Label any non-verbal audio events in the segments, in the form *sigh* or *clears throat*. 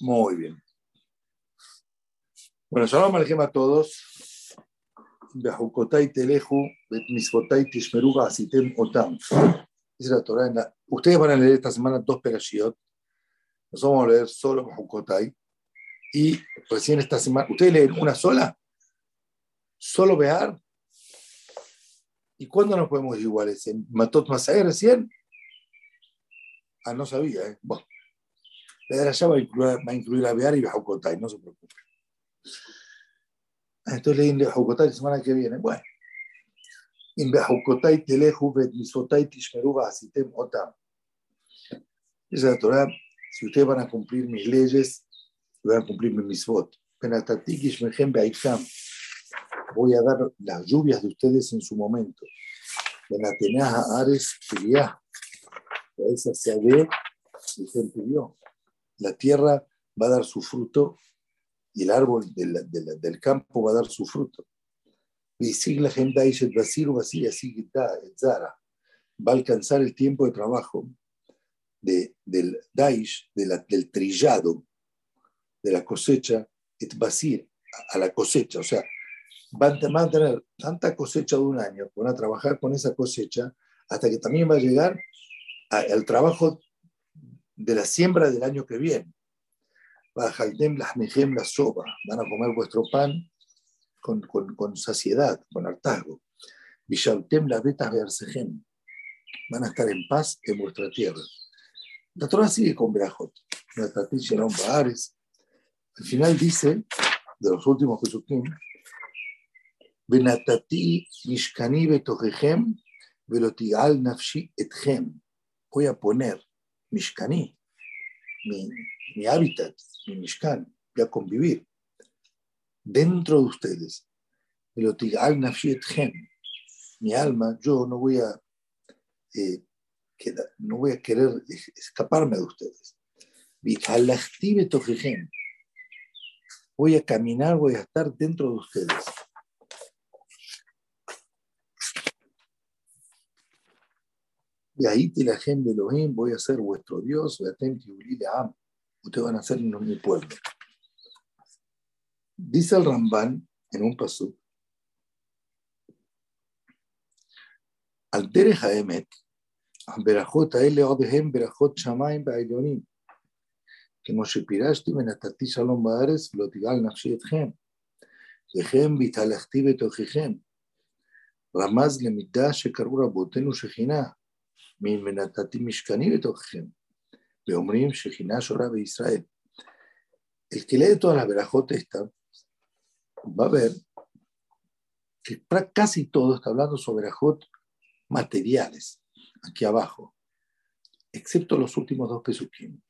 Muy bien. Bueno, shalom a todos. Bejukotai teleju, tishmeruga asitem otam. Dice la Torah. En la... Ustedes van a leer esta semana dos perashiot. Nosotros vamos a leer solo Bejukotai. Y recién esta semana, ¿ustedes leen una sola? ¿Solo Bear? ¿Y cuándo nos podemos iguales? ¿En Matot Masai recién? Ah, no sabía, ¿eh? Bueno. La de allá va a incluir, va a, incluir a Bear y Bejukotai, no se preocupe. Entonces leí Bejukotai la semana que viene. Bueno. En Bejukotai teleju bet misotai tishmeruba asitem otam. Esa es la Torah. Si ustedes van a cumplir mis leyes, van a cumplir mis beaikam. Voy a dar las lluvias de ustedes en su momento. Benatenaha ares kiriah. Esa se ve y se pidió la tierra va a dar su fruto y el árbol del, del, campo va a dar su fruto. Va a alcanzar el tiempo de trabajo de, del Daish, de del trillado, de la cosecha, et basir, a la cosecha. O sea, van, van a tener tanta cosecha de un año, van a trabajar con esa cosecha, hasta que también va a llegar al trabajo de la siembra del año que viene. Van a comer vuestro pan con, con, con saciedad, con hartazgo. Van a estar en paz en vuestra tierra. La Torah sigue con Berajot. Al final dice, de los últimos Jesuquín, Benatati mishkani betojehem velotigal nafshi etchem. Voy a poner Mishkani, mi, mi hábitat, mi Mishkan, voy a convivir dentro de ustedes. Mi alma, yo no voy a, eh, no voy a querer escaparme de ustedes. Voy a caminar, voy a estar dentro de ustedes. Y ahí te la gente de Elohim, voy a ser vuestro Dios, ustedes van a ser mi pueblo. Dice el Ramban en un paso, al derech haemet, berajot האלה עוד הם ברכות שמיים בעליונים. כמו שפירשתי ונתתי שלום בארץ ולא תגעל נפשי אתכם. וכם והתהלכתי בתוככם. רמז למידה שקראו רבותינו שכינה, min menatati mishkani betojem, beomrim shechina shora Israel. El que lee todas las verajot esta, va a ver que casi todo está hablando sobre verajot materiales, aquí abajo, excepto los últimos dos pesukim.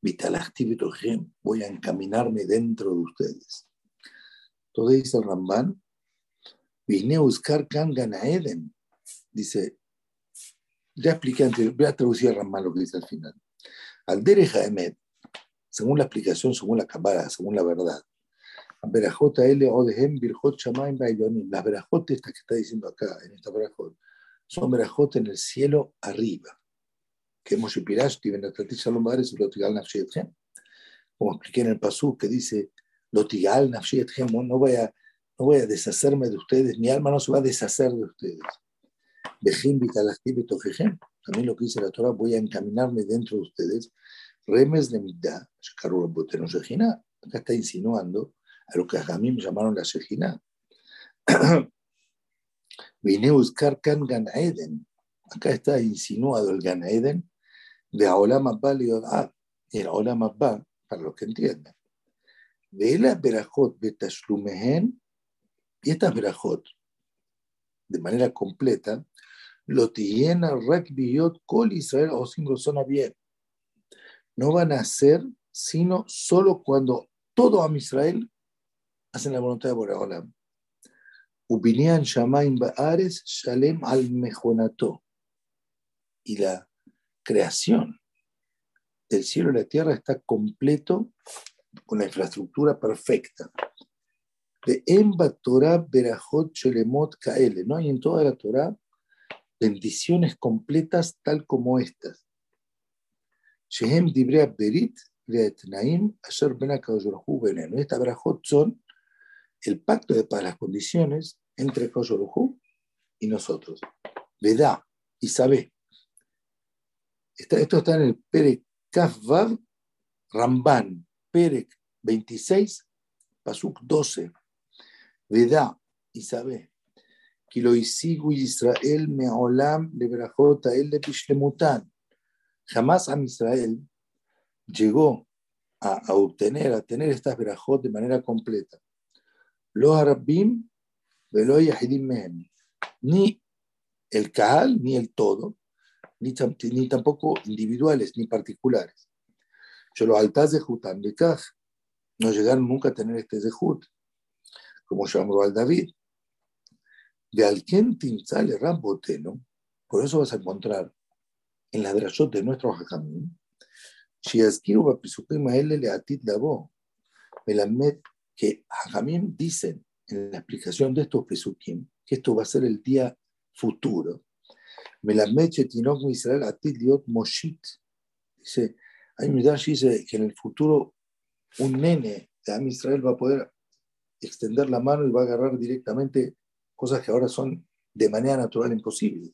Vitalachti betojem, voy a encaminarme dentro de ustedes. Entonces dice el Ramban, Visneuskar Kan Ganaeden, dice ya expliqué antes, voy a traducir a Ramán lo que dice al final. Al Dereja Emet, según la explicación, según la cámara, según la verdad, Berajot L Odehem Birjot Shamaim Bailonim, las Berajot estas que está diciendo acá, en esta Berajot, son Berajot en el cielo arriba. Que hemos Pirash, Benatati Shalom Bares, Lotigal Nafshethem. Como expliqué en el Pasú, que dice, Lotigal Nafshethem, no voy a no voy a deshacerme de ustedes, mi alma no se va a deshacer de ustedes. También lo que dice la Torah, voy a encaminarme dentro de ustedes. Remes de Midá, acá está insinuando a lo que a mí me llamaron la Shejina. *clears throat* Vine a buscar Kan Gan Eden. Acá está insinuado el Gan Eden de Aolam Abba y el Aolam Abba, para los que entienden. De la Berajot Betashlumehen, y estas Berajot, de manera completa, lo tiene Rakbiyot Kol Israel o sin bien. No van a ser sino solo cuando todo Am Israel hacen la voluntad de Boreolam. Ubinian Shamaim Baares Shalem al Mejonato. Y la creación del cielo y la tierra está completo con la infraestructura perfecta. De Emba Torah Berajot Shelemot Kaele. No hay en toda la Torah bendiciones completas tal como estas. Shehem Dibrea Berit Naim, Asher Ben Veneno. Esta brajot son el pacto de para las condiciones entre Koyoruhu y nosotros. Vedá y sabe. Esto está en el Perek Kafvav Ramban, Perek 26, Pasuk 12. Vedá y sabe. Lo Israel me'olam de brajota el de Pishlemutan. Jamás a Israel llegó a, obtener, a tener estas verajot de manera completa. Los arabim, ni el Kaal, ni el todo, ni, ni, tampoco individuales, ni particulares. Yo los altas de Hutam de Kaj no llegaron nunca a tener este Zehut, como llamó al David de Alquén Tinzale Ramboteno, por eso vas a encontrar en la drashot de nuestro Jajamín, Shiaskiru Bapisukim Maele Leatit Labo, Melamed, que Jajamín dicen en la explicación de estos Pesukim, que esto va a ser el día futuro. Melamed Chetinok Israel Atit Liot Moshit, dice, hay Midrash dice que en el futuro un nene de Am Israel va a poder extender la mano y va a agarrar directamente cosas que ahora son de manera natural imposibles.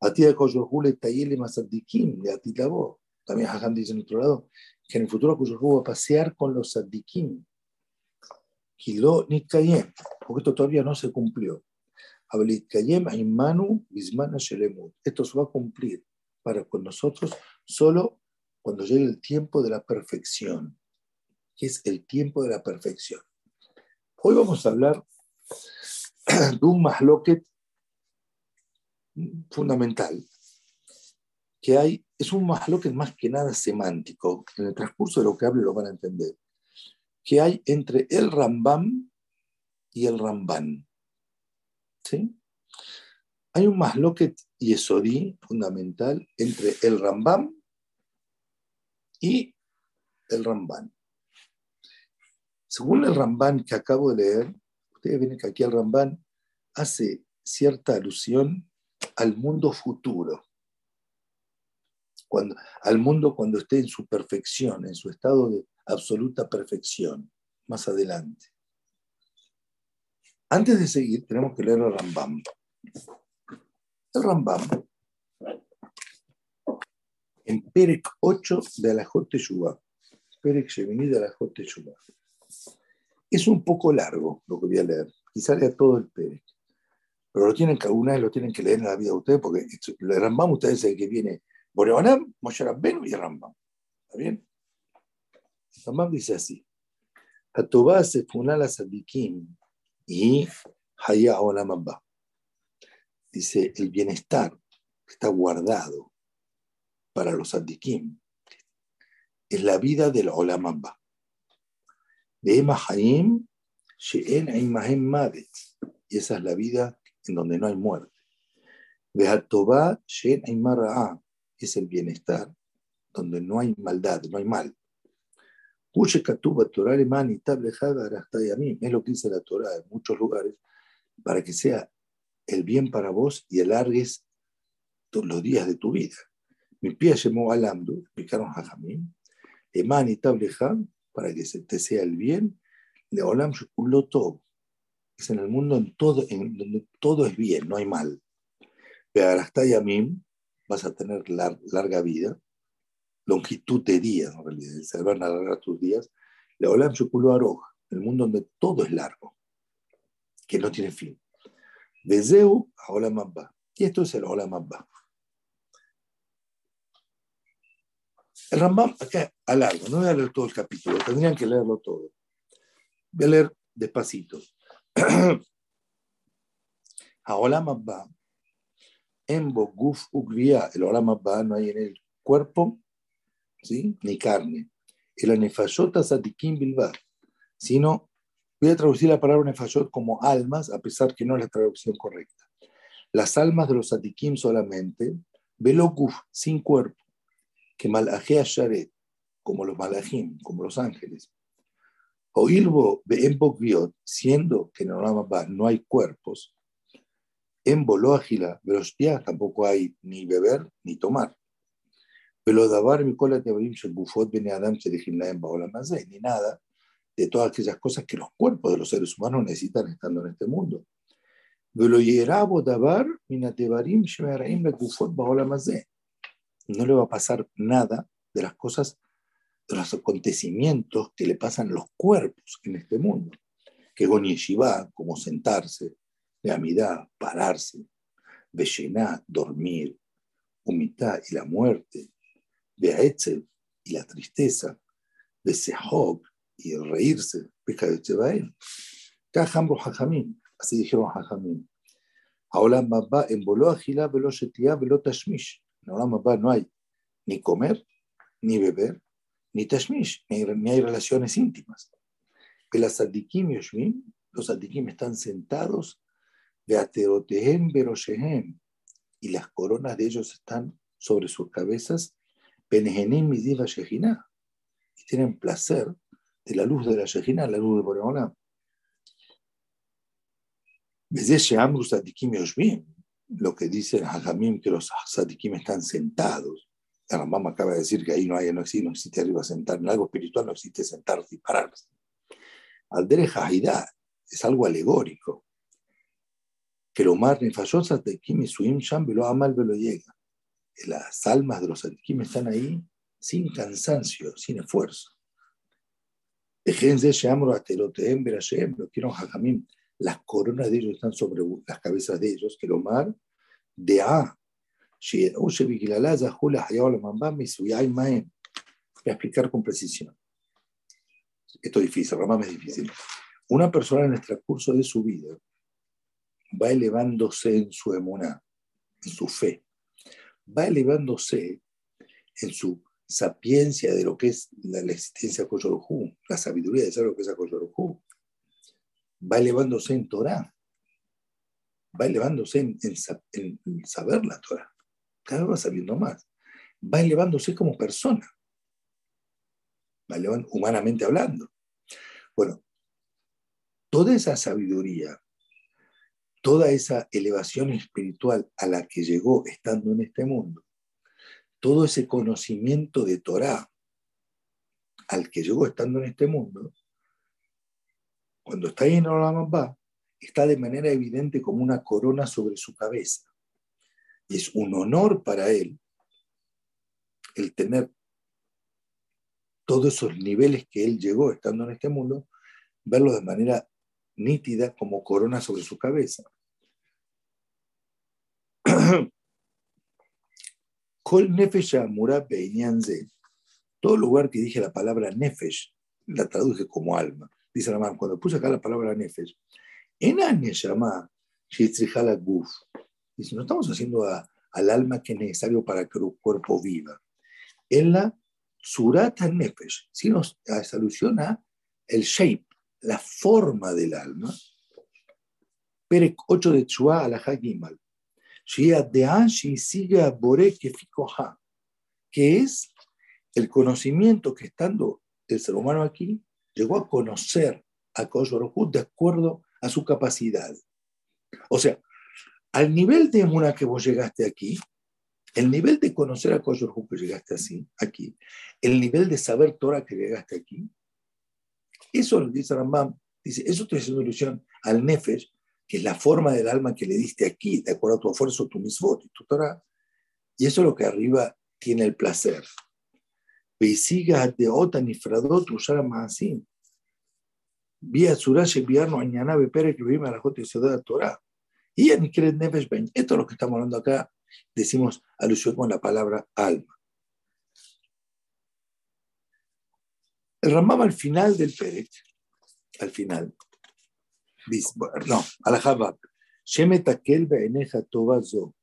Atid Koyohule Tayele Masadikim de Atid Labo. También Hajam dice en otro lado que en el futuro Koyohu va a pasear con los Sadikim. Kilo Nitkayem, porque esto todavía no se cumplió. Esto se va a cumplir para con nosotros solo cuando llegue el tiempo de la perfección, que es el tiempo de la perfección. Hoy vamos a hablar de un mahloket fundamental que hay es un que más que nada semántico. En el transcurso de lo que hable lo van a entender. Que hay entre el Rambam y el Ramban. ¿Sí? Hay un masloquet yesodí fundamental entre el Rambam y el Ramban. Según el Ramban que acabo de leer, ustedes ven que aquí el Ramban hace cierta alusión al mundo futuro al mundo cuando esté en su perfección, en su estado de absoluta perfección, más adelante. Antes de seguir, tenemos que leer el Rambam. El Rambam, en Perek 8 de Alajot Teshuvah, Perek Shemini de Alajot Teshuvah. Es un poco largo lo que voy a leer, quizá lea todo el Perek, pero lo tienen que, una vez lo tienen que leer en la vida de ustedes, porque el Rambam ustedes saben que viene Boreolam, Moshe Rabbeinu y Rambam. ¿Está bien? Rambam dice así. Hatová se funala sadikim y haya olam abba. Dice, el bienestar está guardado para los sadikim. Es la vida del olam Ema Hayim, She'en Aimahem Mavet. Y esa es la vida en donde no hay muerte. De Hatová, She'en Aimara'a es el bienestar, donde no hay maldad, no hay mal. Es lo que dice la Torah en muchos lugares, para que sea el bien para vos y alargues todos los días de tu vida. Mi pie llamó alamdu, explicaron Jajamín, Eman y para que se te sea el bien, le olam todo. Es en el mundo en todo, en donde todo es bien, no hay mal. Yamim, vas a tener larga vida, longitud de días, en realidad, se van a alargar tus días. Le Olam Aroj, el mundo donde todo es largo, que no tiene fin. Zeu a Olam. Y esto es el Olam Abba. El Rambam acá alargo, no voy a leer todo el capítulo, tendrían que leerlo todo. Voy a leer despacito. *clears throat* en Boguf Ugvia, el Olam Abba no hay en el cuerpo, ¿sí? ni carne. El Anefashot Sadikim Bilba, sino, voy a traducir la palabra Nefashot como almas, a pesar que no es la traducción correcta. Las almas de los Sadikim solamente, Beloguf, sin cuerpo, que Malajea Sharet, como los Malachim, como los ángeles. O Ilbo Beembogviot, siendo que en el Olam Abba no hay cuerpos, en Bolóagila, Velospia, tampoco hay ni beber ni tomar. Pero davar mi cola te bufot bene adam en ni nada de todas aquellas cosas que los cuerpos de los seres humanos necesitan estando en este mundo. No le va a pasar nada de las cosas, de los acontecimientos que le pasan a los cuerpos en este mundo. Que Gonyeshiva, como sentarse, de amidad, pararse, Beshená, dormir, humildad y la muerte, Beaetzel y la tristeza, Besehog y reírse, pesca de Chebael. Kajambro Hajamim, así dijeron Hajamim. Ahora Mabba en Bolo Agila, Velo Shetia, Velo Tashmish. No hay ni comer, ni beber, ni Tashmish, ni, hay relaciones íntimas. Los Sadikim están sentados y las coronas de ellos están sobre sus cabezas, Midiva y tienen placer de la luz de la Shejina, la luz de Boreolam. Lo que dice Hajamim, que los Sadikim están sentados. La mamá acaba de decir que ahí no hay, no existe, no existe arriba sentar. En algo espiritual no existe sentarse y pararse. Aldere Hajidá es algo alegórico. Que lo nefayos Sadikim y Suim Sham lo amal lo llega. Las almas de los Sadikim están ahí sin cansancio, sin esfuerzo. Déjense Shamro Ateroteem Berashem, lo quiero Hajamim las coronas de ellos están sobre las cabezas de ellos, que lo mar de A. Voy a explicar con precisión. Esto es difícil, Ramam es difícil. Una persona en el transcurso de su vida va elevándose en su emuná, en su fe, va elevándose en su sapiencia de lo que es la, existencia de Koyorojú, la sabiduría de saber lo que es Koyorojú, va elevándose en Torah, va elevándose en, saber la Torah, cada vez va sabiendo más, va elevándose como persona, va elevando, humanamente hablando. Bueno, toda esa sabiduría, toda esa elevación espiritual a la que llegó estando en este mundo, todo ese conocimiento de Torah al que llegó estando en este mundo, cuando está ahí en va está de manera evidente como una corona sobre su cabeza. Y es un honor para él el tener todos esos niveles que él llegó estando en este mundo, verlo de manera nítida como corona sobre su cabeza. *clears throat* Todo lugar que dije la palabra Nefesh, la traduje como alma dice la mano, cuando puse acá la palabra nefesh, en llama la guf. Dice, no estamos haciendo al alma que es necesario para que el cuerpo viva. En la surata nefesh, sino se alusiona el shape, la forma del alma. Perek 8 de Chua a la Hagimal. Que es el conocimiento que estando el ser humano aquí llegó a conocer a Koshorohu de acuerdo a su capacidad. O sea, al nivel de Emuna que vos llegaste aquí, el nivel de conocer a Koshorohu que llegaste así, aquí, el nivel de saber Torah que llegaste aquí, eso lo dice Rambam, dice, eso te hace una ilusión al Nefesh, que es la forma del alma que le diste aquí, de acuerdo a tu esfuerzo, tu misvot y tu Torah, y eso es lo que arriba tiene el placer siga de Otan y Fradot usar así. Vía Surash enviarnos mañana Pere que vive a la Jota y Ciudad de Torah. Y en Nefesh Ben. Esto es lo que estamos hablando acá. Decimos alusión con la palabra alma. El al final del Perek, al final, no, al Habak, Shemetakel Be'eneja Tobazo.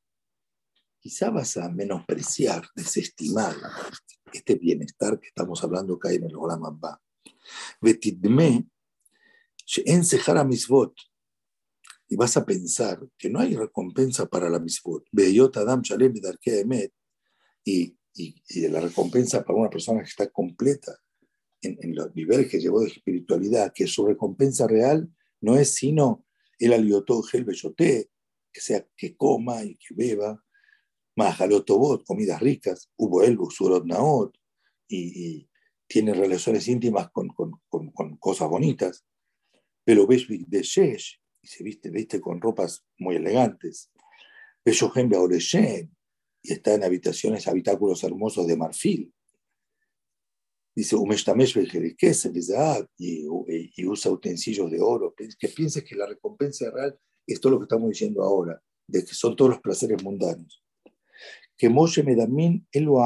Quizá vas a menospreciar, desestimar este bienestar que estamos hablando acá en el Olam Abba. Betidme, en y vas a pensar que no hay recompensa para la Misbot. Beyot Adam Shalem Emet, y, y, la recompensa para una persona que está completa en, en los niveles que llevó de espiritualidad, que su recompensa real no es sino el aliotó gel que sea que coma y que beba, Majalotobot, comidas ricas, hubo Elbu, Surot Naot, y, tiene relaciones íntimas con, con, con, cosas bonitas. Pero Beshvik de Shesh, y se viste, viste con ropas muy elegantes. Beshohem Beoreshen, y está en habitaciones, habitáculos hermosos de marfil. Dice, Umeshtamesh y, y usa utensilios de oro. Que pienses que la recompensa real es todo lo que estamos diciendo ahora, de que son todos los placeres mundanos. Que Moshe Medamin Elo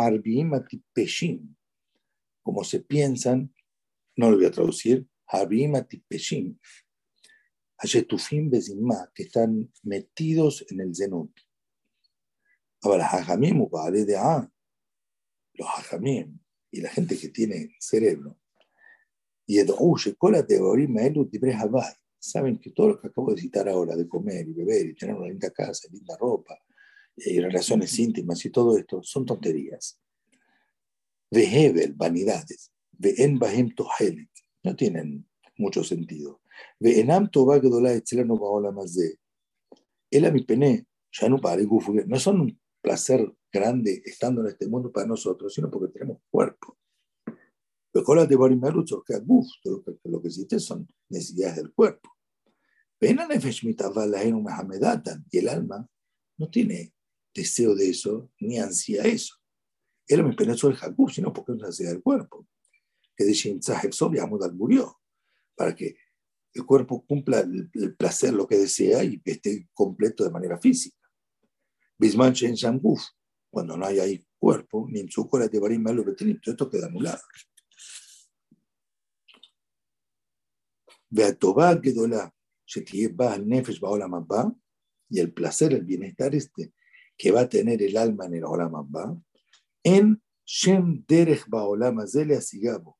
Peshim, como se piensan, no lo voy a traducir, Arbim Atipeshim, Ayetufim Bezimma, que están metidos en el Zenut. Ahora, Hajamim, de A, los Hajamim, y la gente que tiene cerebro, y saben que todo lo que acabo de citar ahora, de comer y beber y tener una linda casa, linda ropa, y relaciones íntimas y todo esto, son tonterías. Vehebel, vanidades. Vehen bahem tohelet. No tienen mucho sentido. Vehenam toba gedola etzleno baola mazde. El amipene, ya no para no son un placer grande estando en este mundo para nosotros, sino porque tenemos cuerpo. Pero de Barimarucho, que, lo que existe son necesidades del cuerpo. Y el alma no tiene deseo de eso, ni ansía eso. Él me pensó el Jakub, sino porque es una necesidad del cuerpo. Que de Mudal murió, para que el cuerpo cumpla el, placer, lo que desea y esté completo de manera física. Bisman Shen Shanguf, cuando no hay ahí cuerpo, ni en su cola de Barim Malo todo esto queda anulado. Beatová Gedola, Shetieba al Nefesh Baola Mabba, y el placer, el bienestar este que va a tener el alma en el Olam Mabba, en Shem Derech Baolam Asigabo.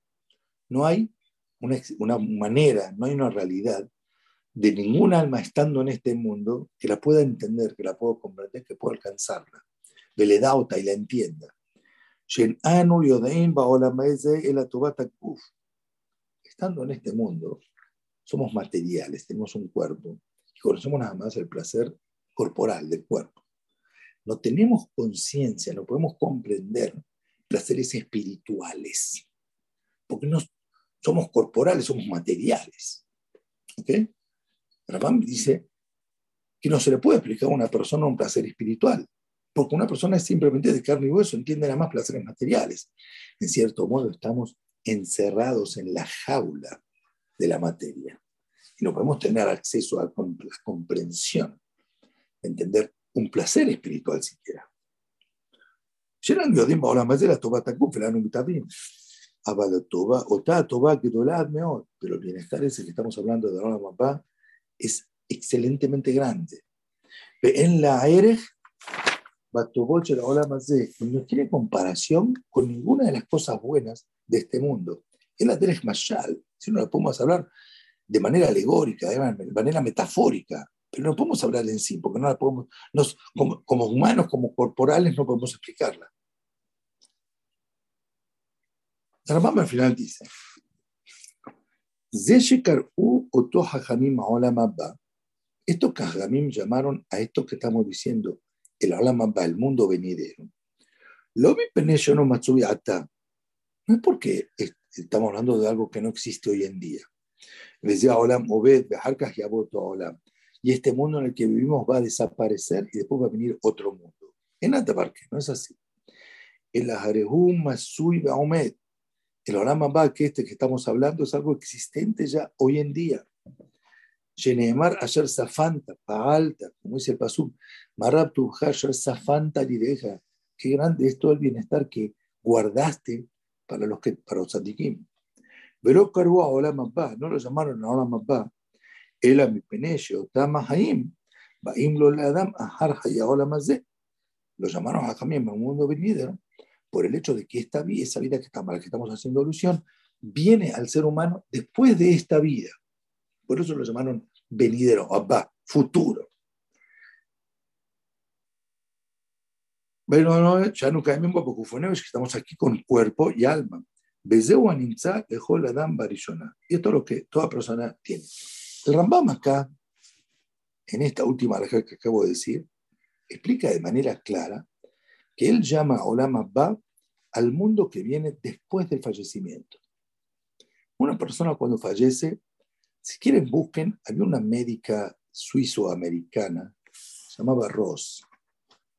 No hay una, manera, no hay una realidad de ningún alma estando en este mundo que la pueda entender, que la pueda comprender, que pueda alcanzarla. Veledauta y la entienda. Estando en este mundo, somos materiales, tenemos un cuerpo y conocemos nada más el placer corporal del cuerpo. No tenemos conciencia, no podemos comprender placeres espirituales, porque no somos corporales, somos materiales. ¿Ok? Dice que no se le puede explicar a una persona un placer espiritual, porque una persona es simplemente de carne y hueso, entiende nada más placeres materiales. En cierto modo, estamos encerrados en la jaula de la materia. Y no podemos tener acceso a la comprensión, entender un placer espiritual siquiera. Pero el bienestar ese que estamos hablando de la mamá es excelentemente grande. En la Erech, no tiene comparación con ninguna de las cosas buenas de este mundo. Es la Derech Mashal, si no la podemos hablar de manera alegórica, de manera metafórica, pero no podemos hablar en sí, porque no la podemos, nos, como, como, humanos, como corporales, no podemos explicarla. La al final dice, estos Kajamim llamaron a esto que estamos diciendo el Olamabba, el mundo venidero. Lo no No es porque estamos hablando de algo que no existe hoy en día. Decía Olam Obed, Olam. Y este mundo en el que vivimos va a desaparecer y después va a venir otro mundo. En Atabarque, no es así. El Ajarehum Masui Baomed. El Olam que este que estamos hablando, es algo existente ya hoy en día. Sheneemar Asher Safanta, Paalta, como dice el Pasuk, Marab Asher Safanta Lideja. Qué grande es todo el bienestar que guardaste para los que para los sadikim. Pero Karua Olam Abba, no lo llamaron a A mi peneche, Tama Haim, Baim lo Adam, Ahar Haya Olam Lo llamaron a Jamim, un mundo venidero, por el hecho de que esta vida, esa vida que estamos, la que estamos haciendo alusión, viene al ser humano después de esta vida. Por eso lo llamaron venidero, Abba, futuro. Bueno, ya caemos porque fue que estamos aquí con cuerpo y alma. Y esto es lo que toda persona tiene. El Rambam acá, en esta última regla que acabo de decir, explica de manera clara que él llama Olam Abba al mundo que viene después del fallecimiento. Una persona cuando fallece, si quieren busquen, había una médica suizo-americana, llamaba Ross,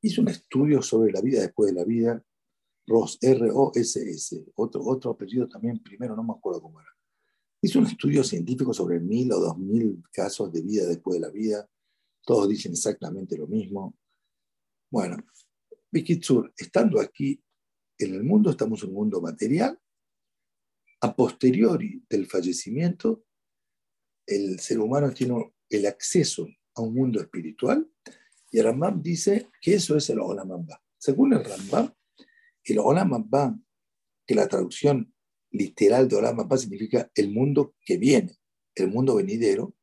hizo un estudio sobre la vida después de la vida, Ross, R-O-S-S, otro, otro apellido también primero, no me acuerdo cómo era. Hizo un estudio científico sobre mil o dos mil casos de vida después de la vida, todos dicen exactamente lo mismo. Bueno, Bikitsur, estando aquí en el mundo, estamos en un mundo material. A posteriori del fallecimiento, el ser humano tiene el acceso a un mundo espiritual y el Rambam dice que eso es el Olam Abba. Según el Rambam, el Olam Abba, que la traducción literal de Olam Abba significa el mundo que viene, el mundo venidero,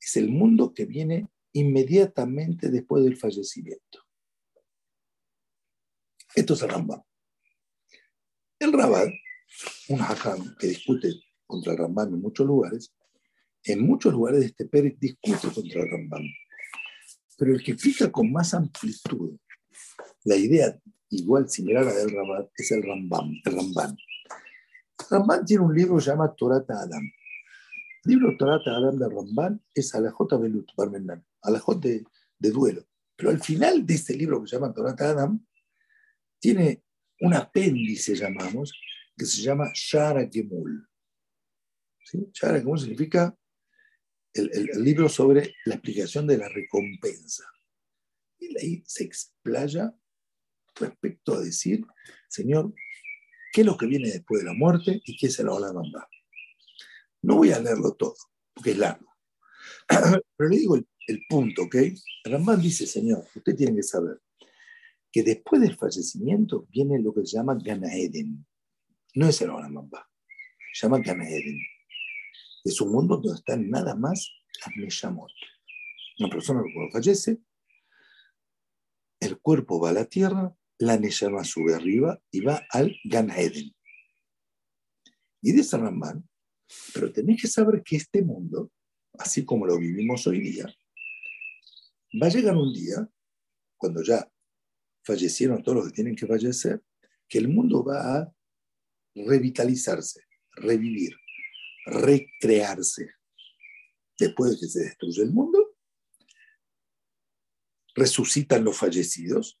es el mundo que viene inmediatamente después del fallecimiento. Esto es el Rambam. El Rabat, un hajam que discute contra el Rambam en muchos lugares, en muchos lugares de este Pérez discute contra el Rambam. Pero el que fija con más amplitud la idea igual similar a la del Rabat es el Rambam, el Ramban. Ramban tiene un libro que se llama Adam. El libro Torata Adam de Ramban es Alajot Belut, Barmendan, Alajot de, de duelo. Pero al final de este libro que se llama Torata Adam, tiene un apéndice, llamamos, que se llama Shara Gemul. ¿Sí? Shara Gemul significa el, el, libro sobre la explicación de la recompensa. Y ahí se explaya respecto a decir, Señor, ¿qué es lo que viene después de la muerte y qué es el Olam No voy a leerlo todo, porque es largo. *clears throat* Pero le digo el, el punto, ¿ok? Ramán dice, Señor, usted tiene que saber que después del fallecimiento viene lo que se llama Ganaeden. No es el Olam se llama Ganaeden. Es un mundo donde están nada más las Neshamot. Una persona cuando fallece, el cuerpo va a la tierra, la Neshama sube arriba y va al Ganaeden. Y de esa Ramban, pero tenéis que saber que este mundo, así como lo vivimos hoy día, va a llegar un día, cuando ya fallecieron todos los que tienen que fallecer, que el mundo va a revitalizarse, revivir, recrearse. Después de que se destruye el mundo, resucitan los fallecidos,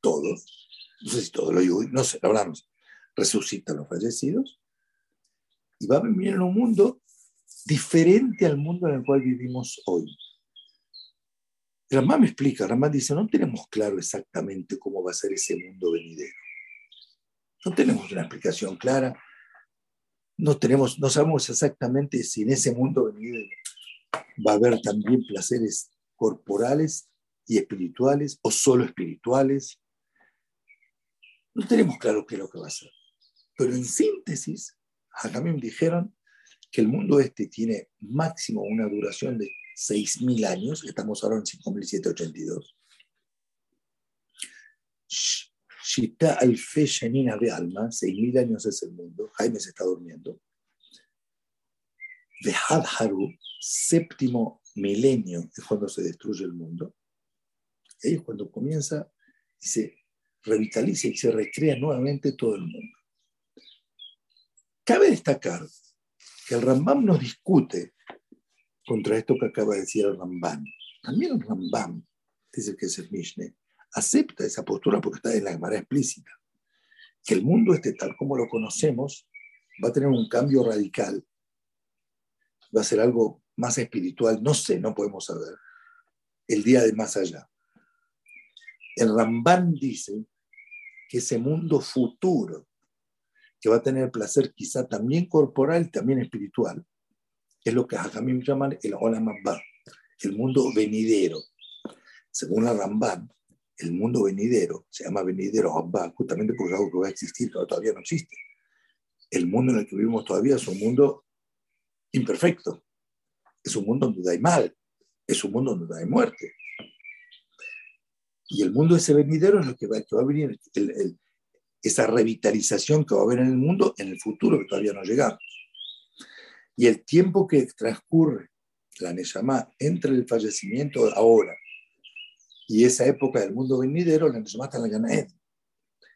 todos, no sé si todos lo digo, no sé, hablamos, resucitan los fallecidos, y va a vivir en un mundo diferente al mundo en el cual vivimos hoy. Ramán me explica, Ramán dice, no tenemos claro exactamente cómo va a ser ese mundo venidero. No tenemos una explicación clara. No, tenemos, no sabemos exactamente si en ese mundo venidero va a haber también placeres corporales y espirituales o solo espirituales. No tenemos claro qué es lo que va a ser. Pero en síntesis, me dijeron que el mundo este tiene máximo una duración de 6.000 años, estamos ahora en 5.782. Shita Alfe Shanina de Alma, 6.000 años es el mundo, Jaime se está durmiendo. De Hadharu, séptimo milenio es cuando se destruye el mundo. Ahí es cuando comienza se revitaliza y se recrea nuevamente todo el mundo. Cabe destacar que el Rambam nos discute contra esto que acaba de decir el Rambam. También el Rambam, dice que es el Mishneh, acepta esa postura porque está en la Gemara explícita, que el mundo este tal como lo conocemos va a tener un cambio radical, va a ser algo más espiritual, no sé, no podemos saber, el día de más allá. El Rambam dice ese mundo futuro, que va a tener placer quizá también corporal, también espiritual, es lo que Hakamim llaman el Olam Abba, el mundo venidero. Según la Ramban, el mundo venidero se llama venidero Abba justamente porque es algo que va a existir, pero todavía no existe. El mundo en el que vivimos todavía es un mundo imperfecto, es un mundo donde hay mal, es un mundo donde hay muerte. Y el mundo ese venidero es lo que va, a venir, esa revitalización que va a haber en el mundo en el futuro que todavía no llegamos. Y el tiempo que transcurre la Neshama entre el fallecimiento ahora Y esa época del mundo venidero, la Neshama está en la Ganaed.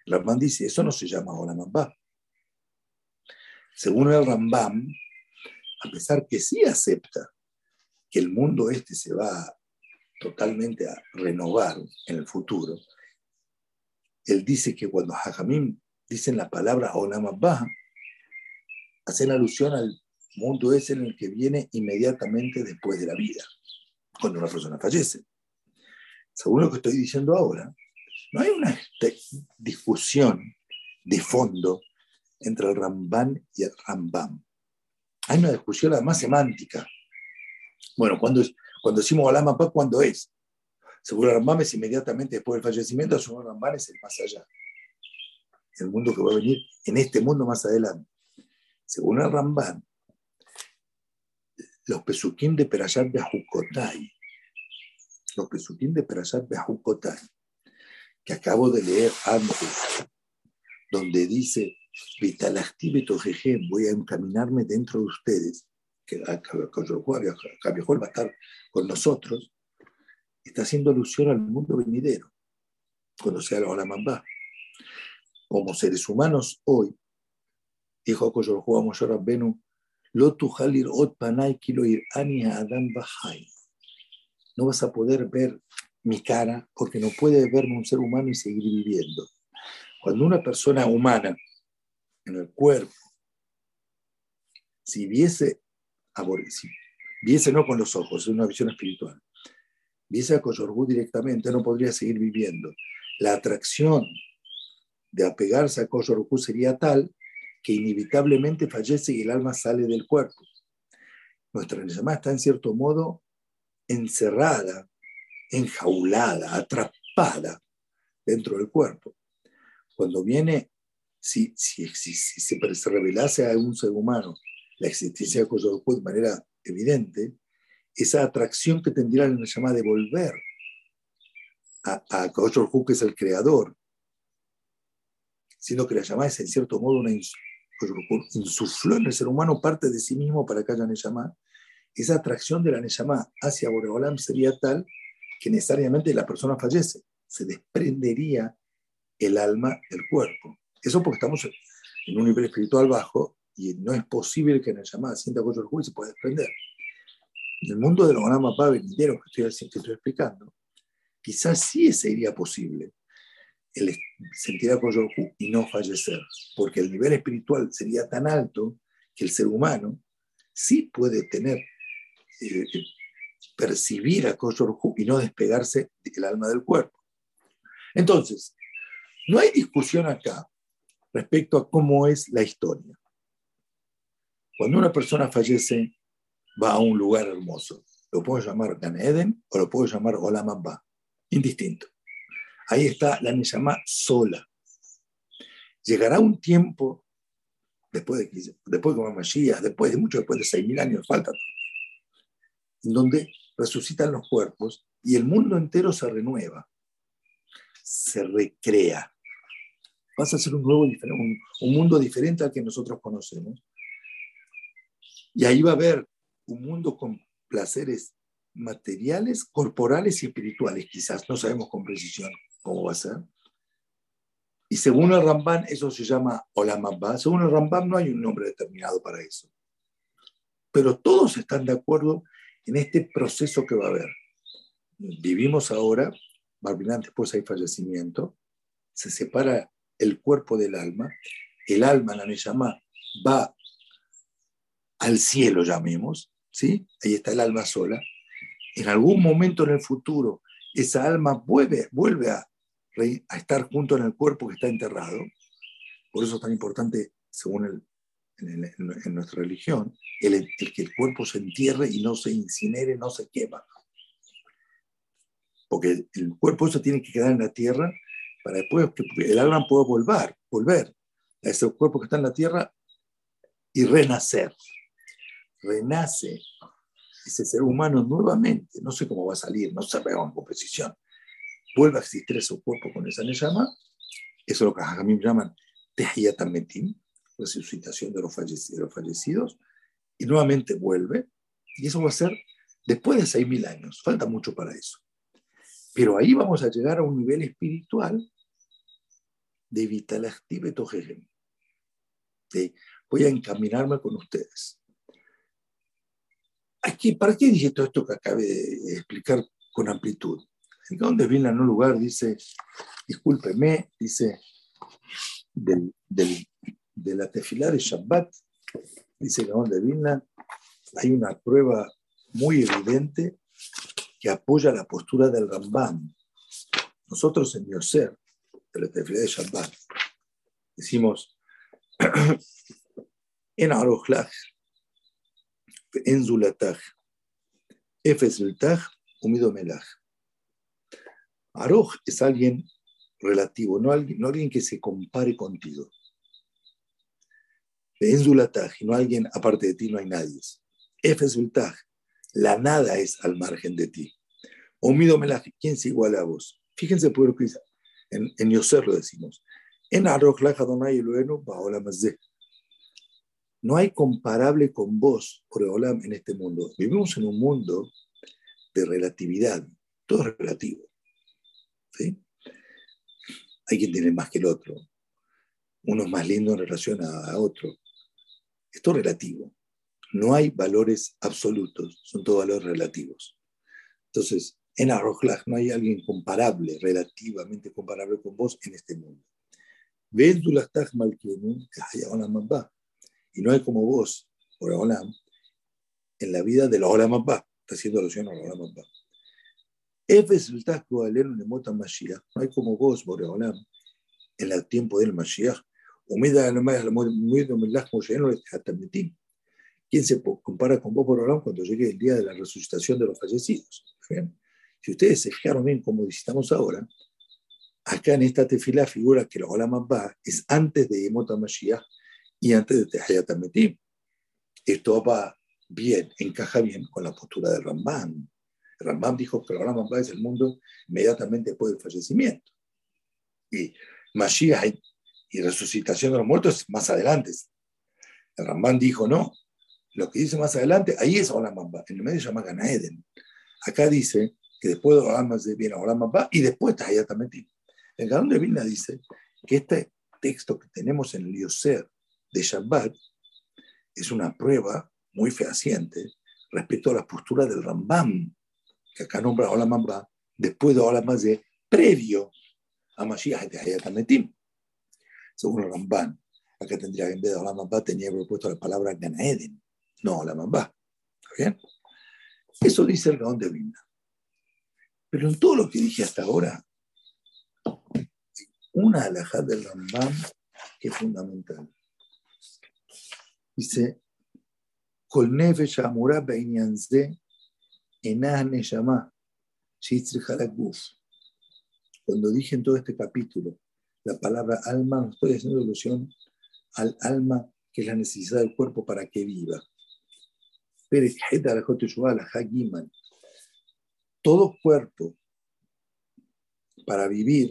El Rambam dice, eso no se llama Olam Abba. Según el Rambam, a pesar que sí acepta que el mundo este se va totalmente a renovar en el futuro, él dice que cuando Hajamim dicen la palabra Olam Abba, hacen alusión al mundo ese en el que viene inmediatamente después de la vida, cuando una persona fallece. Según lo que estoy diciendo ahora, no hay una discusión de fondo entre el Ramban y el Rambam. Hay una discusión además semántica. Bueno, cuando, cuando decimos Olam Abba, ¿cuándo es? Según Rambam es inmediatamente después del fallecimiento, según Rambam es el más allá. El mundo que va a venir en este mundo más adelante. Según el Rambam, los pesukim de Perashat Bejukotai, los pesukim de Perashat Bejukotai, que acabo de leer antes, donde dice, voy a encaminarme dentro de ustedes, que Cabiajol va a estar con nosotros, está haciendo alusión al mundo venidero, cuando sea la Olamambá. Como seres humanos hoy, dijo Koyorhua Moshe Rabbenu, Lo tujalir kilo ani adam bahai. No vas a poder ver mi cara porque no puede verme un ser humano y seguir viviendo. Cuando una persona humana en el cuerpo, si viese, si viese no con los ojos, es una visión espiritual, viese a Koyorhu directamente, no podría seguir viviendo. La atracción de apegarse a Koyorhu sería tal que inevitablemente fallece y el alma sale del cuerpo. Nuestra alma está en cierto modo encerrada, enjaulada, atrapada dentro del cuerpo. Cuando viene, si, si, se, revelase a un ser humano la existencia de Koyorku de manera evidente, esa atracción que tendría la llama de volver a, a que es el creador, sino que la llama es en cierto modo una, insufló en el ser humano parte de sí mismo para que haya Neshama, esa atracción de la Neshama hacia Boreolam sería tal que necesariamente la persona fallece, se desprendería el alma del cuerpo. Eso porque estamos en un nivel espiritual bajo y no es posible que Neshama sienta Koyor y se pueda desprender. En el mundo de los Mapa venidero que estoy, que estoy explicando, quizás sí sería posible el sentir a y no fallecer, porque el nivel espiritual sería tan alto que el ser humano sí puede tener, eh, eh, percibir a Koyorhu y no despegarse del alma del cuerpo. Entonces, no hay discusión acá respecto a cómo es la historia. Cuando una persona fallece, va a un lugar hermoso. Lo puedo llamar Gan Eden o lo puedo llamar Olam indistinto. Ahí está la Neshama sola. Llegará un tiempo, después de, después de Mashiach, después de mucho, después de 6.000 años, falta, en donde resucitan los cuerpos y el mundo entero se renueva, se recrea. Pasa a ser un, nuevo, un, un mundo diferente al que nosotros conocemos. Y ahí va a haber un mundo con placeres materiales, corporales y espirituales, quizás, no sabemos con precisión cómo va a ser. Y según el Ramban, eso se llama Olamabba. Según el Ramban, no hay un nombre determinado para eso. Pero todos están de acuerdo en este proceso que va a haber. Vivimos ahora, Barbinan después hay fallecimiento, se separa el cuerpo del alma, el alma, la llama va al cielo, llamemos, ¿sí? Ahí está el alma sola. En algún momento en el futuro, esa alma vuelve, vuelve a a estar junto en el cuerpo que está enterrado. Por eso es tan importante, según en, nuestra religión, el, que el cuerpo se entierre y no se incinere, no se quema. Porque el cuerpo eso tiene que quedar en la tierra para después que el alma pueda volver, volver a ese cuerpo que está en la tierra y renacer. Renace ese ser humano nuevamente. No sé cómo va a salir, no sabemos con precisión vuelva a existir ese cuerpo con esa Neshama, eso es lo que Hajamim llaman Tehiyatametim, resucitación de los, fallecidos, de los fallecidos, y nuevamente vuelve, y eso va a ser después de 6.000 años, falta mucho para eso. Pero ahí vamos a llegar a un nivel espiritual de Vitalactive. De voy a encaminarme con ustedes. Aquí, ¿Para qué dije todo esto que acabé de explicar con amplitud? En donde Vilna en un lugar dice, discúlpeme, dice, del, de la tefilá de Shabbat, dice Gaón de Vilna, hay una prueba muy evidente que apoya la postura del Rambam. Nosotros en Yoser, de la tefilá de Shabbat, decimos, *clears throat* en Arojlach, en Zulatach, Efes Humido Melach. Aroj es alguien relativo, no alguien, no alguien que se compare contigo. En Zulatach, y no alguien aparte de ti, no hay nadie. Efes la nada es al margen de ti. Humido Melach, ¿quién se iguala a vos? Fíjense por en, en lo decimos. En Aroj Lach Adonai Elohenu, Baolam no hay comparable con vos, Olam, en este mundo. Vivimos en un mundo de relatividad. Todo es relativo. Hay quien tiene más que el otro. Uno es más lindo en relación a, otro. Esto es relativo. No hay valores absolutos, son todos valores relativos. Entonces, en Arrojlaj no hay alguien comparable, relativamente comparable con vos en este mundo. Y no hay como vos, por Olam, en la vida de la Olam Abba. Está haciendo alusión a la Olam Abba. No hay como vos, Boreolam, en el tiempo del Mashiach. ¿Quién se compara con vos, Boreolam, cuando llegue el día de la resucitación de los fallecidos? Si ustedes se fijaron bien como visitamos ahora, acá en esta tefila figura que la Olam Abba es antes de Yemot Mashiach y antes de Metim. Esto va bien, encaja bien con la postura de Rambam. Rambam dijo que el Rambam es el mundo inmediatamente después del fallecimiento. Y Mashiach y resucitación de los muertos más adelante. El Rambam dijo no. Lo que dice más adelante, ahí es Olam En el medio se llama Ganaeden. Acá dice que después de Olam viene Olam y después Tahayat Metim. El Galón de Vilna dice que este texto que tenemos en el Yoser de Shabbat es una prueba muy fehaciente respecto a la postura del Rambam, que acá nombra Olam Abba, después de Olam de previo a Mashiach de Hayatametim. Según el Rambam, acá tendría que en vez de Olam Abba tenía propuesto la palabra Ganaeden, no Olam Abba. ¿Está bien? Eso dice el Gaón de Vilna. Pero en todo lo que dije hasta ahora, una alajá del Rambam que es fundamental. Dice, cuando dije en todo este capítulo la palabra alma, no estoy haciendo alusión al alma que es la necesidad del cuerpo para que viva. Todo cuerpo para vivir,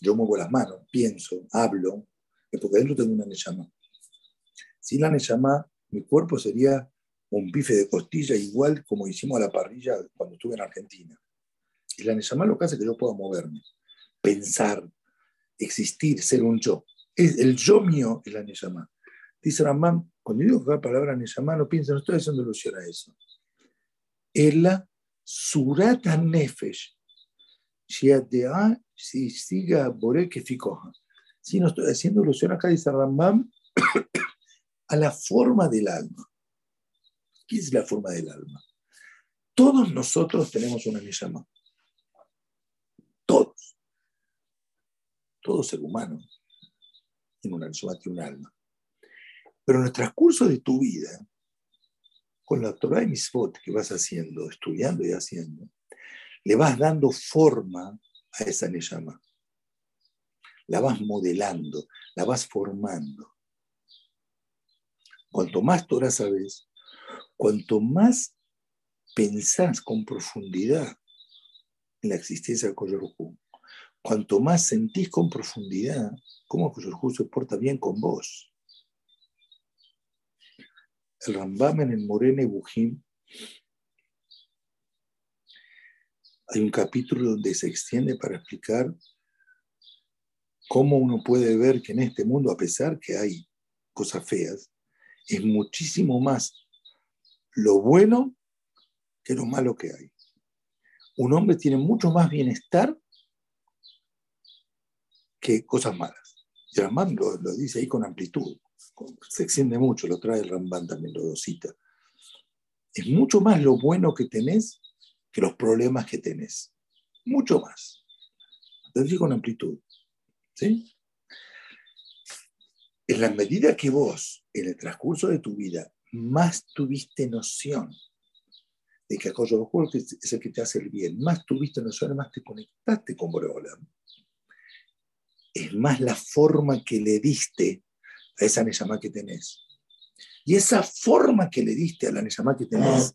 yo muevo las manos, pienso, hablo, es porque dentro tengo una neshama. Sin la Neshama, mi cuerpo sería un bife de costilla igual como hicimos a la parrilla cuando estuve en Argentina. Y la Neshama lo que hace es que yo pueda moverme, pensar, existir, ser un yo. Es, el yo mío es la Neshama. Dice Ramán, cuando digo la palabra Neshama, no piensen, no estoy haciendo alusión a eso. Es la surata nefesh. Si siga. Si no estoy haciendo alusión acá, dice Ramán, a la forma del alma. ¿Qué es la forma del alma? Todos nosotros tenemos una Neshama. Todos. Todo ser humano tiene una Neshama, tiene un alma. Pero en el transcurso de tu vida, con la Torah y Misfot que vas haciendo, estudiando y haciendo, le vas dando forma a esa Neshama. La vas modelando, la vas formando. Cuanto más Torah sabes, cuanto más pensás con profundidad en la existencia del Koyorhu, cuanto más sentís con profundidad cómo Koyorhu se porta bien con vos. El Rambam en el Morene Bujim hay un capítulo donde se extiende para explicar cómo uno puede ver que en este mundo, a pesar que hay cosas feas, es muchísimo más lo bueno que lo malo que hay. Un hombre tiene mucho más bienestar que cosas malas. Y Ramban lo, lo dice ahí con amplitud, se extiende mucho, lo trae el Ramban también, lo cita. Es mucho más lo bueno que tenés que los problemas que tenés. Mucho más. Lo digo con amplitud. ¿Sí? En la medida que vos, en el transcurso de tu vida, más tuviste noción de que aquello que es el que te hace el bien, más tuviste noción, más te conectaste con Boreolam, es más la forma que le diste a esa Neshama que tenés. Y esa forma que le diste a la Neshama que tenés,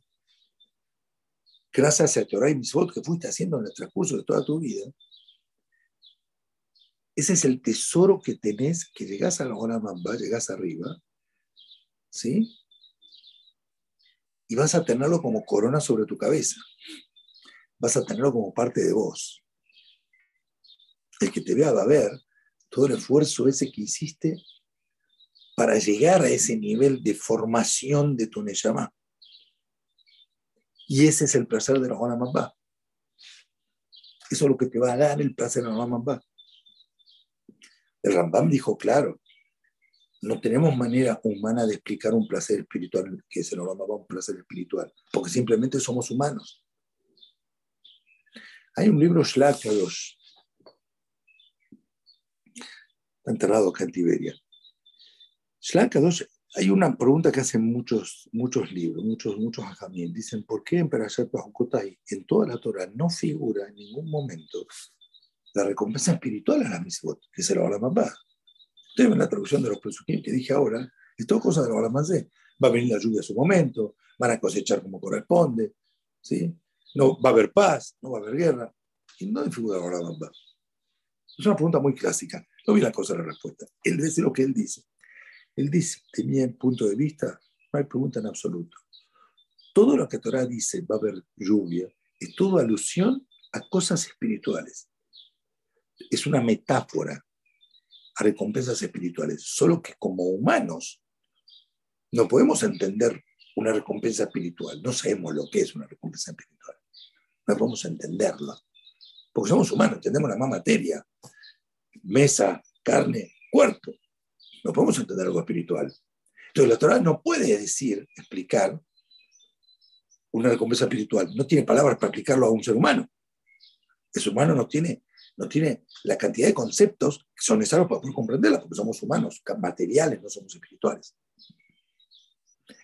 gracias a Torah y Misbot que fuiste haciendo en el transcurso de toda tu vida, ese es el tesoro que tenés, que llegás a la mamba, llegás arriba, ¿sí? Y vas a tenerlo como corona sobre tu cabeza. Vas a tenerlo como parte de vos. El que te vea va a ver todo el esfuerzo ese que hiciste para llegar a ese nivel de formación de tu Neshama. Y ese es el placer de la Mamba. Eso es lo que te va a dar el placer de la Mamba. El Rambam dijo, claro, no tenemos manera humana de explicar un placer espiritual que se nos llamaba un placer espiritual, porque simplemente somos humanos. Hay un libro Shlakadosh, está enterrado acá en Tiberia. Shlakadosh, hay una pregunta que hacen muchos, muchos libros, muchos, muchos ajamín. Dicen, ¿por qué en Perashat en toda la Torah no figura en ningún momento la recompensa espiritual a la mitzvot, que se la más baja. Ustedes ven la traducción de los presupuestos que dije ahora, es todo cosa de más de. Va a venir la lluvia a su momento, van a cosechar como corresponde, ¿sí? No, va a haber paz, no va a haber guerra. ¿Y no figura más baja? Es una pregunta muy clásica. No vi la cosa la respuesta. Él dice lo que él dice. Él dice, de mi punto de vista, no hay pregunta en absoluto. Todo lo que Torah dice, va a haber lluvia, es todo alusión a cosas espirituales es una metáfora a recompensas espirituales, solo que como humanos no podemos entender una recompensa espiritual, no sabemos lo que es una recompensa espiritual, no podemos entenderla, porque somos humanos, entendemos la más materia, mesa, carne, cuerpo, no podemos entender algo espiritual. Entonces la Torah no puede decir, explicar una recompensa espiritual, no tiene palabras para explicarlo a un ser humano. El humano no tiene no tiene la cantidad de conceptos que son necesarios para poder comprenderla, porque somos humanos, materiales, no somos espirituales.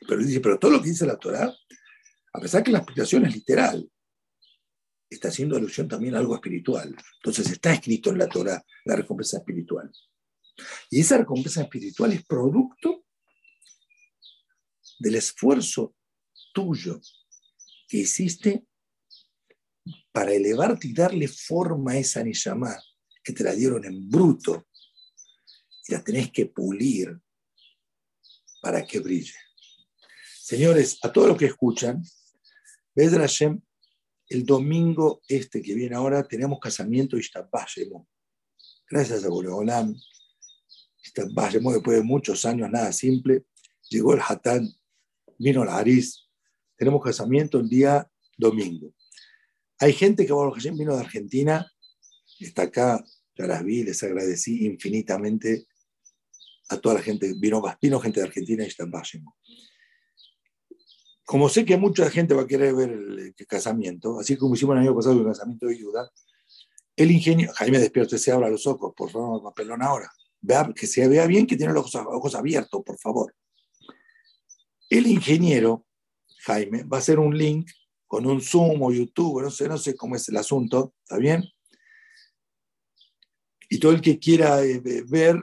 Pero dice, pero todo lo que dice la Torah, a pesar que la explicación es literal, está haciendo alusión también a algo espiritual. Entonces está escrito en la Torah la recompensa espiritual. Y esa recompensa espiritual es producto del esfuerzo tuyo que hiciste para elevarte y darle forma a esa Nishama que te la dieron en bruto y la tenés que pulir para que brille. Señores, a todos los que escuchan, Bedra Hashem, el domingo este que viene ahora tenemos casamiento Ishtabashemo. Gracias a Boreolam. Ishtabashemo, después de muchos años, nada simple, llegó el Hatán, vino la Aris. Tenemos casamiento el día domingo. Hay gente que vino de Argentina, está acá, ya las vi, les agradecí infinitamente a toda la gente, vino, vino gente de Argentina y está en Como sé que mucha gente va a querer ver el, casamiento, así como hicimos el año pasado el casamiento de Yuda, el ingeniero, Jaime despierte, se abra los ojos, por favor, papelón ahora. Vea, que se vea bien que tiene los ojos, ojos abiertos, por favor. El ingeniero, Jaime, va a hacer un link con un Zoom o YouTube, no sé, no sé cómo es el asunto, ¿está bien? Y todo el que quiera eh, ver,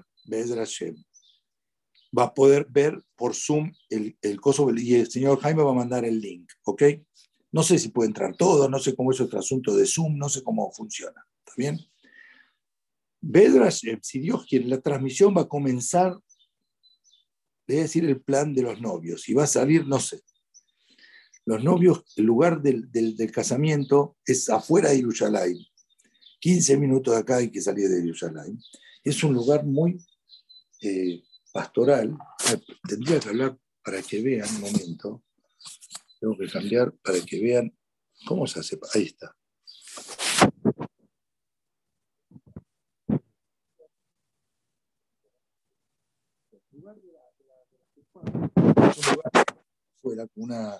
va a poder ver por Zoom el, el coso y el señor Jaime va a mandar el link, ¿ok? No sé si puede entrar todo, no sé cómo es otro asunto de Zoom, no sé cómo funciona, ¿está bien? Hashem, si Dios quiere, la transmisión va a comenzar, es decir, el plan de los novios, y va a salir, no sé, Los novios, el lugar del, casamiento es afuera de Yerushalayim. 15 minutos de acá hay que salir de Yerushalayim. Es un lugar muy eh, pastoral. Tendría que hablar para que vean un momento. Tengo que cambiar para que vean cómo se hace. Ahí está. fuera con una,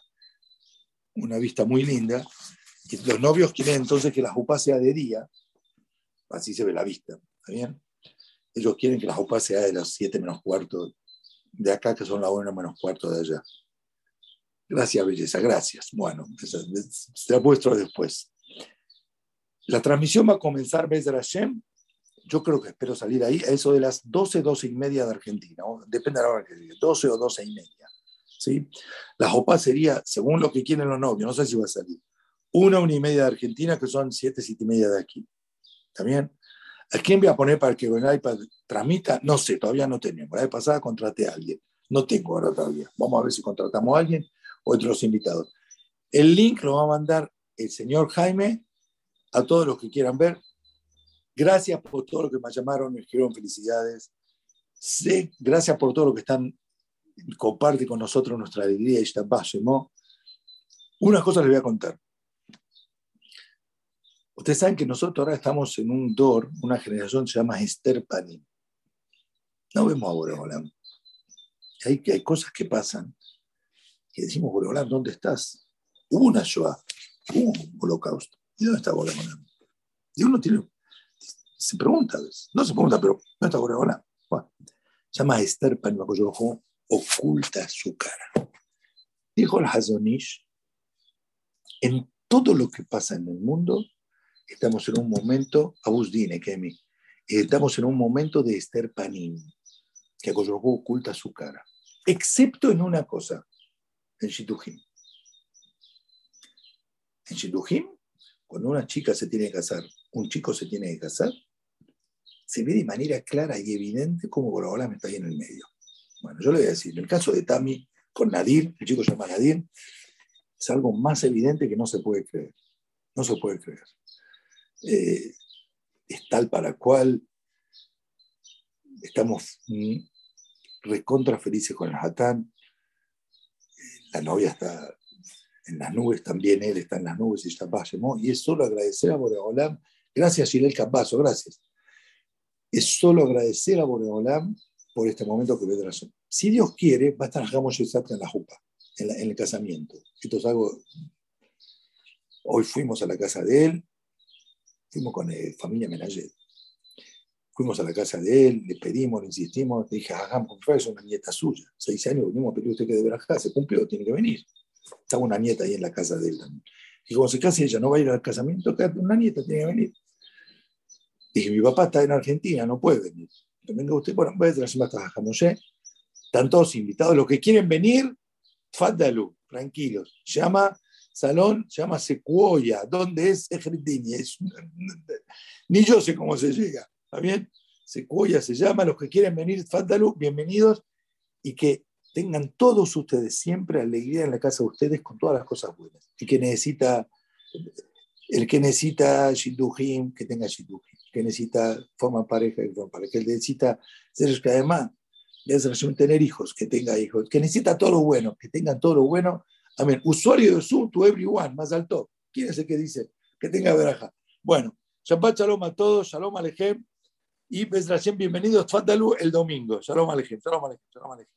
una vista muy linda. Y los novios quieren entonces que la jupa sea de día, así se ve la vista, ¿está bien? Ellos quieren que la jupa sea de las 7 menos cuarto de acá, que son las 1 menos cuarto de allá. Gracias, belleza, gracias. Bueno, se ha puesto después. La transmisión va a comenzar, Bezer Hashem. Yo creo que espero salir ahí eso de las 12, 12 y media de Argentina. Depende de la hora que diga, 12 o 12 y media. ¿Sí? La jopa sería, según lo que quieren los novios, no sé si va a salir, una, una y media de Argentina, que son siete, siete y media de aquí. ¿Está bien? ¿A quién voy a poner para que el iPad transmita? No sé, todavía no tenemos. La vez pasada contraté a alguien. No tengo ahora todavía. Vamos a ver si contratamos a alguien o otros invitados. El link lo va a mandar el señor Jaime a todos los que quieran ver. Gracias por todo lo que me llamaron, me escribieron felicidades. Sé, gracias por todo lo que están comparte con nosotros nuestra alegría y está Una cosa les voy a contar. Ustedes saben que nosotros ahora estamos en un DOR, una generación que se llama Esther Panim. No vemos a Boreolam. Hay, hay cosas que pasan que decimos, Boreolam, ¿dónde estás? Hubo una Shoah, hubo un holocausto. ¿Y dónde está Boreolam? Y uno tiene, se pregunta, no se pregunta, pero ¿dónde está Boreolam? Bueno, se llama Esther Panim, oculta su cara. Dijo el Hazonish, en todo lo que pasa en el mundo, estamos en un momento, Abusdine, Kemi, estamos en un momento de Esther Panim, que oculta su cara, excepto en una cosa, en Shidujim. En Shidujim, cuando una chica se tiene que casar, un chico se tiene que casar, se ve de manera clara y evidente cómo Borobolam está ahí en el medio. Bueno, yo le voy a decir, en el caso de Tami con Nadir, el chico se llama Nadir, es algo más evidente que no se puede creer. No se puede creer. Eh, es tal para cual estamos recontra felices con el Hatán. La novia está en las nubes también, él está en las nubes y está Y es solo agradecer a Boreolam. Gracias, Gilel Campazo, gracias. Es solo agradecer a Boreolam por este momento que vendrá. Si Dios quiere, va a estar Hamos en la jupa, en, el casamiento. Esto es algo. Hoy fuimos a la casa de él, fuimos con eh, familia Menayet. Fuimos a la casa de él, le pedimos, le insistimos, le dije, hagamos es una nieta suya. Seis años venimos a pedir usted que de Berajá, se cumplió, tiene que venir. Estaba una nieta ahí en la casa de él también. Y como se case ella, no va a ir al casamiento, una nieta tiene que venir. Dije, mi papá está en Argentina, no puede venir venga usted, bueno, voy a traer Están todos invitados. Los que quieren venir, Fadalu, tranquilos. Llama salón, llama Secuoya. ¿Dónde es Ejritini? Ni yo sé cómo se llega. ¿Está bien? Secuoya se llama. Los que quieren venir, Fadalu, bienvenidos. Y que tengan todos ustedes siempre alegría en la casa de ustedes con todas las cosas buenas. Y que necesita, el que necesita Shidduhim, que tenga Shidduhim que necesita formar pareja, que formar pareja, que necesita ser además tener hijos, que tenga hijos, que necesita todo lo bueno, que tengan todo lo bueno. Amén. Usuario de Zoom to everyone, más alto. ¿Quién es el que dice? Que tenga veraja. Bueno, Shabbat Shalom a todos, Shalom Alejem. Y Besrashem, bienvenidos, Fadalu el domingo. Shalom Alejem, Shalom Alejem, Shalom Alejem.